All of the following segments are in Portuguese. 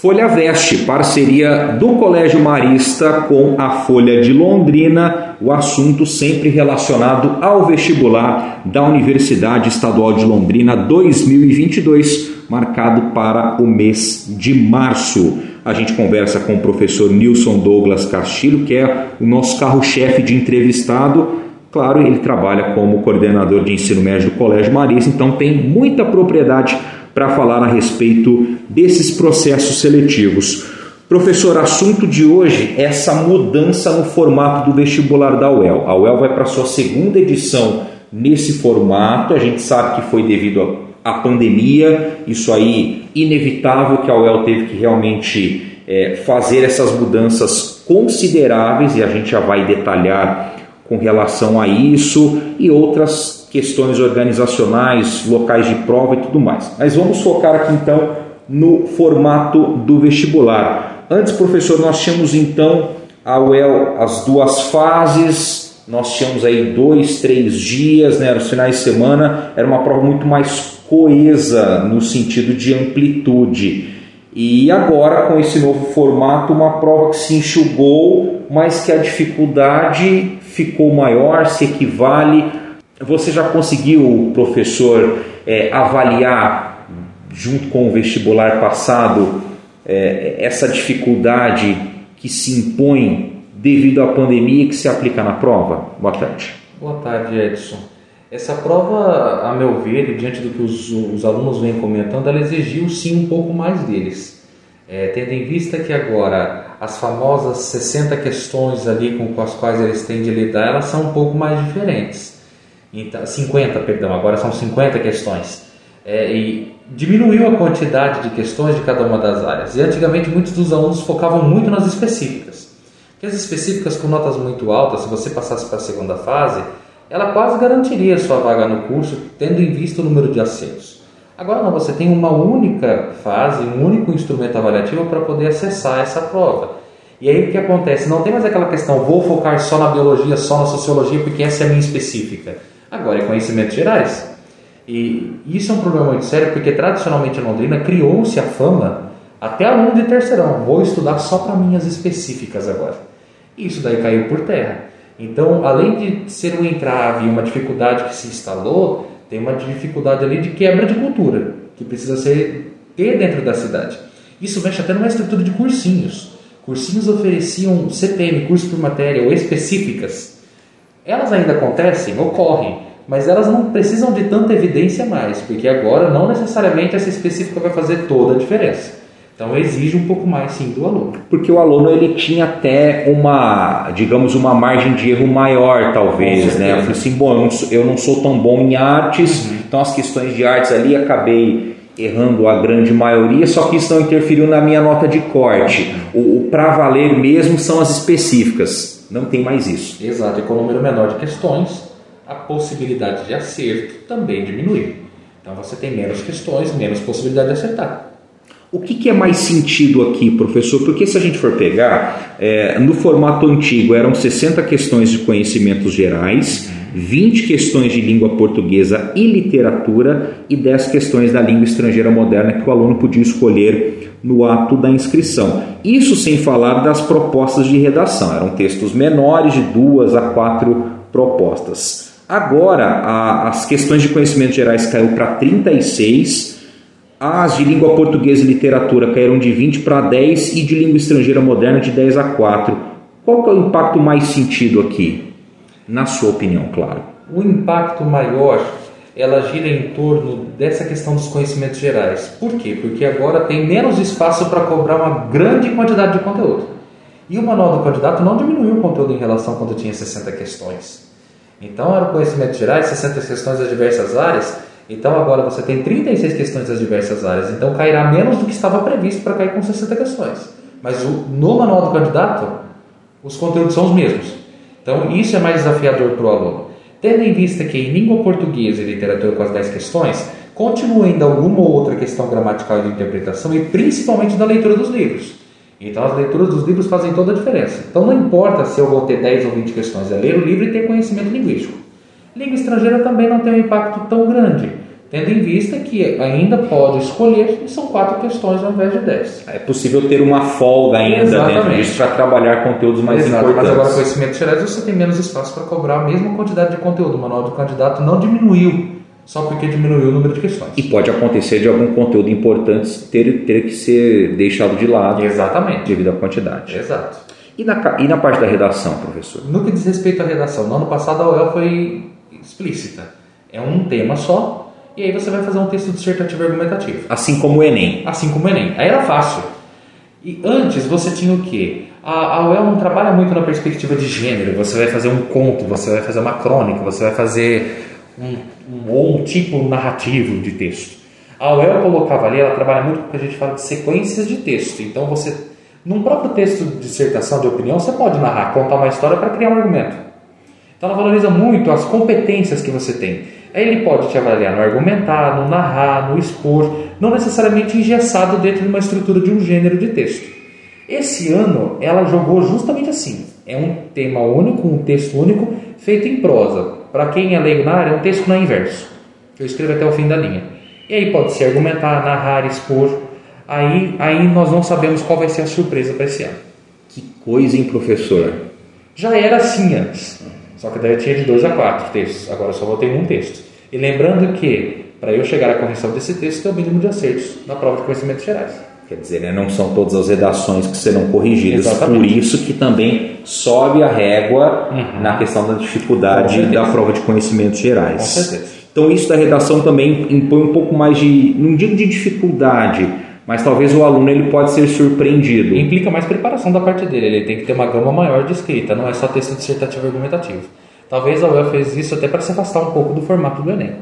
Folha Veste, parceria do Colégio Marista com a Folha de Londrina, o assunto sempre relacionado ao vestibular da Universidade Estadual de Londrina 2022, marcado para o mês de março. A gente conversa com o professor Nilson Douglas Castilho, que é o nosso carro-chefe de entrevistado. Claro, ele trabalha como coordenador de ensino médio do Colégio Marista, então tem muita propriedade para falar a respeito desses processos seletivos. Professor, assunto de hoje é essa mudança no formato do vestibular da UEL. A UEL vai para sua segunda edição nesse formato. A gente sabe que foi devido à pandemia, isso aí inevitável que a UEL teve que realmente é, fazer essas mudanças consideráveis e a gente já vai detalhar com relação a isso e outras questões organizacionais, locais de prova e tudo mais. Mas vamos focar aqui então no formato do vestibular. Antes, professor, nós tínhamos então a UEL as duas fases, nós tínhamos aí dois, três dias, né, os finais de semana, era uma prova muito mais coesa no sentido de amplitude. E agora, com esse novo formato, uma prova que se enxugou, mas que a dificuldade ficou maior, se equivale você já conseguiu, professor, é, avaliar, junto com o vestibular passado, é, essa dificuldade que se impõe devido à pandemia que se aplica na prova? Boa tarde. Boa tarde, Edson. Essa prova, a meu ver, diante do que os, os alunos vêm comentando, ela exigiu sim um pouco mais deles. É, tendo em vista que agora as famosas 60 questões ali com as quais eles têm de lidar, elas são um pouco mais diferentes. Então, 50, perdão, agora são 50 questões. É, e diminuiu a quantidade de questões de cada uma das áreas. E antigamente muitos dos alunos focavam muito nas específicas. Porque as específicas com notas muito altas, se você passasse para a segunda fase, ela quase garantiria sua vaga no curso, tendo em vista o número de acertos. Agora não, você tem uma única fase, um único instrumento avaliativo para poder acessar essa prova. E aí o que acontece? Não tem mais aquela questão, vou focar só na biologia, só na sociologia, porque essa é a minha específica. Agora é conhecimentos gerais. E isso é um problema muito sério porque tradicionalmente em Londrina criou-se a fama até aluno de terceirão. Vou estudar só para minhas específicas agora. Isso daí caiu por terra. Então, além de ser um entrave uma dificuldade que se instalou, tem uma dificuldade ali de quebra de cultura que precisa ser ter dentro da cidade. Isso mexe até numa estrutura de cursinhos. Cursinhos ofereciam CPM, curso por matéria, ou específicas elas ainda acontecem, ocorrem, mas elas não precisam de tanta evidência mais, porque agora não necessariamente essa específica vai fazer toda a diferença. Então exige um pouco mais sim do aluno. Porque o aluno ele tinha até uma, digamos, uma margem de erro maior, talvez, né? Eu falei assim, bom, eu não sou, eu não sou tão bom em artes, uhum. então as questões de artes ali acabei errando a grande maioria, só que isso não interferiu na minha nota de corte. O, o para valer mesmo são as específicas. Não tem mais isso. Exato, e com o número menor de questões, a possibilidade de acerto também diminui. Então você tem menos questões, menos possibilidade de acertar. O que, que, é mais sentido aqui, professor? Porque se a gente for pegar, é, no formato antigo eram 60 questões de conhecimentos gerais, 20 questões de língua portuguesa e literatura e 10 questões da língua estrangeira moderna que o aluno podia escolher no ato da inscrição. Isso sem falar das propostas de redação, eram textos menores de duas a quatro propostas. Agora, a, as questões de conhecimentos gerais caiu para 36 as de língua portuguesa e literatura caíram de 20 para 10 e de língua estrangeira moderna de 10 a 4. Qual é o impacto mais sentido aqui? Na sua opinião, claro. O impacto maior, ela gira em torno dessa questão dos conhecimentos gerais. Por quê? Porque agora tem menos espaço para cobrar uma grande quantidade de conteúdo. E o manual do candidato não diminuiu o conteúdo em relação quando tinha 60 questões. Então, era o conhecimentos gerais, 60 questões das diversas áreas, então agora você tem 36 questões das diversas áreas, então cairá menos do que estava previsto para cair com 60 questões. Mas no manual do candidato, os conteúdos são os mesmos. Então isso é mais desafiador para o aluno. Tendo em vista que em língua portuguesa e literatura com as 10 questões, continua ainda alguma ou outra questão gramatical de interpretação e principalmente da leitura dos livros. Então as leituras dos livros fazem toda a diferença. Então não importa se eu vou ter 10 ou 20 questões, é ler o livro e ter conhecimento linguístico. Língua estrangeira também não tem um impacto tão grande, tendo em vista que ainda pode escolher e são quatro questões ao invés de dez. É possível ter uma folga ainda Exatamente. dentro disso para trabalhar conteúdos mais Exato, mas importantes. agora conhecimentos gerais você tem menos espaço para cobrar a mesma quantidade de conteúdo. O manual do candidato não diminuiu só porque diminuiu o número de questões. E pode acontecer de algum conteúdo importante ter, ter que ser deixado de lado Exatamente. devido à quantidade. Exato. E na, e na parte da redação, professor? No que diz respeito à redação, no ano passado a UEL foi explícita. É um tema só, e aí você vai fazer um texto dissertativo argumentativo. Assim como o Enem. Assim como o Enem. Aí era fácil. E antes você tinha o quê? A, a UEL não trabalha muito na perspectiva de gênero. Você vai fazer um conto, você vai fazer uma crônica, você vai fazer um, um, ou um tipo narrativo de texto. A UEL colocava ali, ela trabalha muito com o que a gente fala de sequências de texto. Então você, num próprio texto de dissertação de opinião, você pode narrar, contar uma história para criar um argumento. Então ela valoriza muito as competências que você tem. Aí ele pode te avaliar no argumentar, no narrar, no expor, não necessariamente engessado dentro de uma estrutura de um gênero de texto. Esse ano ela jogou justamente assim. É um tema único, um texto único, feito em prosa. Para quem é leigo na área, é um texto na inverso. Eu escrevo até o fim da linha. E aí pode ser argumentar, narrar, expor. Aí, aí nós não sabemos qual vai ser a surpresa para esse ano. Que coisa, hein, professor? Já era assim antes. Só que daí eu tinha de dois a quatro textos. Agora eu só vou ter um texto. E lembrando que, para eu chegar à correção desse texto, tem o mínimo de acertos na prova de conhecimentos gerais. Quer dizer, né, não são todas as redações que serão corrigidas. Exatamente. Por isso que também sobe a régua Uhum. na questão da dificuldade da prova de conhecimentos gerais. Com certeza. Então isso da redação também impõe um pouco mais de, não digo de dificuldade, mas talvez o aluno ele pode ser surpreendido. Implica mais preparação da parte dele. Ele tem que ter uma gama maior de escrita, não é só texto dissertativo e argumentativo. Talvez a UEL fez isso até para se afastar um pouco do formato do Enem.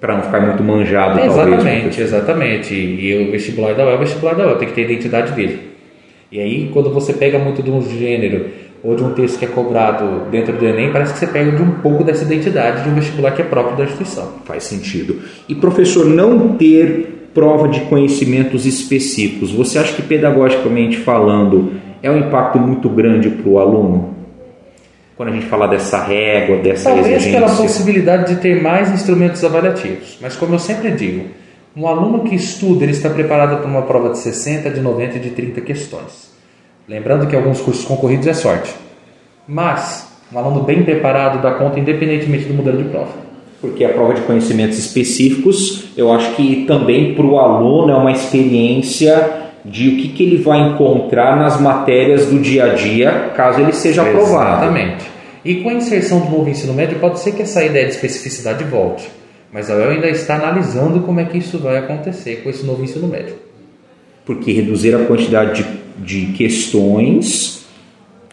Para não ficar muito manjado, talvez. Exatamente, exatamente. E o vestibular da UEL é o vestibular da UEL, tem que ter a identidade dele. E aí, quando você pega muito de um gênero ou de um texto que é cobrado dentro do Enem, parece que você pega de um pouco dessa identidade de um vestibular que é próprio da instituição. Faz sentido. E professor, não ter prova de conhecimentos específicos, você acha que pedagogicamente falando é um impacto muito grande para o aluno? Quando a gente fala dessa régua, dessa Talvez pela exigência. possibilidade de ter mais instrumentos avaliativos. Mas como eu sempre digo, um aluno que estuda, ele está preparado para uma prova de 60, de 90 e de 30 questões. Lembrando que alguns cursos concorridos é sorte. Mas um aluno bem preparado dá conta independentemente do modelo de prova. Porque a prova de conhecimentos específicos, eu acho que também para o aluno é uma experiência de o que, que ele vai encontrar nas matérias do dia a dia, caso ele seja aprovado. Exatamente. E com a inserção do novo ensino médio, pode ser que essa ideia de especificidade volte. Mas a UEL ainda está analisando como é que isso vai acontecer com esse novo ensino médio. Porque reduzir a quantidade de, de questões,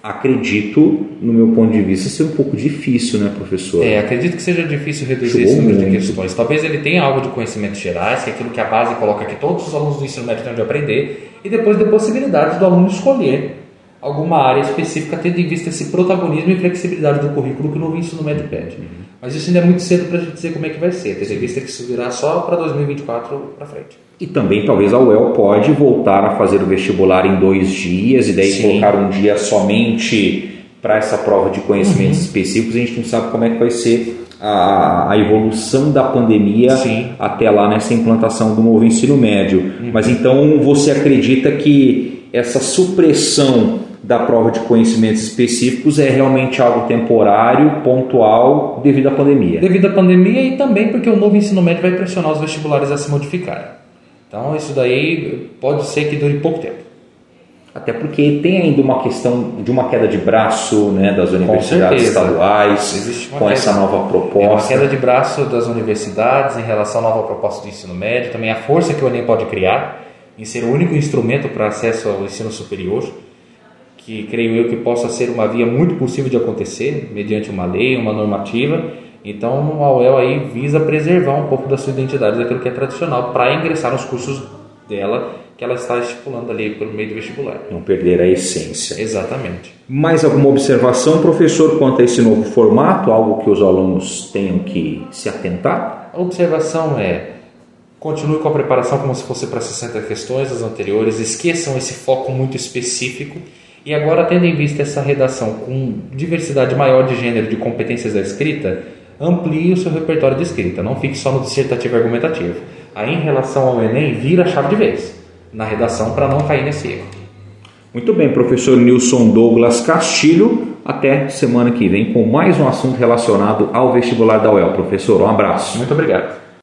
acredito, no meu ponto de vista, ser um pouco difícil, né, professor? É, acredito que seja difícil reduzir Chegou esse número de muito. questões. Talvez ele tenha algo de conhecimentos gerais, que é aquilo que a base coloca que todos os alunos do ensino médio têm de aprender, e depois dê possibilidade do aluno escolher alguma área específica, tendo em vista esse protagonismo e flexibilidade do currículo que o novo ensino médio pede. Mas isso ainda é muito cedo para a gente dizer como é que vai ser, tendo em vista que isso virá só para 2024 para frente. E também talvez a UEL pode voltar a fazer o vestibular em dois dias e daí Sim. colocar um dia somente para essa prova de conhecimentos específicos. A gente não sabe como é que vai ser a, a evolução da pandemia Sim. até lá nessa implantação do novo ensino médio. Mas então você acredita que essa supressão da prova de conhecimentos específicos é realmente algo temporário, pontual, devido à pandemia? Devido à pandemia e também porque o novo ensino médio vai pressionar os vestibulares a se modificarem. Então isso daí pode ser que dure pouco tempo. Até porque tem ainda uma questão de uma queda de braço né, das universidades estaduais uma com queda. essa nova É uma proposta. queda de braço das universidades em relação à nova proposta do ensino médio, também a força que o Enem pode criar em ser o único instrumento para acesso ao ensino superior, que creio eu que possa ser uma via muito possível de acontecer, mediante uma lei, uma normativa. Então a UEL aí visa preservar um pouco da sua identidade, daquilo que é tradicional, para ingressar nos cursos dela, que ela está estipulando ali por meio do vestibular. Não perder a essência. Exatamente. Mais alguma observação, professor, quanto a esse novo formato? Algo que os alunos tenham que se atentar? A observação é: continue com a preparação como se fosse para 60 questões as anteriores, esqueçam esse foco muito específico e agora, tendo em vista essa redação com diversidade maior de gênero de competências da escrita, amplie o seu repertório de escrita, não fique só no dissertativo e argumentativo. Aí, em relação ao Enem, vira a chave de vez na redação para não cair nesse erro. Muito bem, professor Nilson Douglas Castilho. Até semana que vem com mais um assunto relacionado ao vestibular da UEL. Professor, um abraço. Muito obrigado.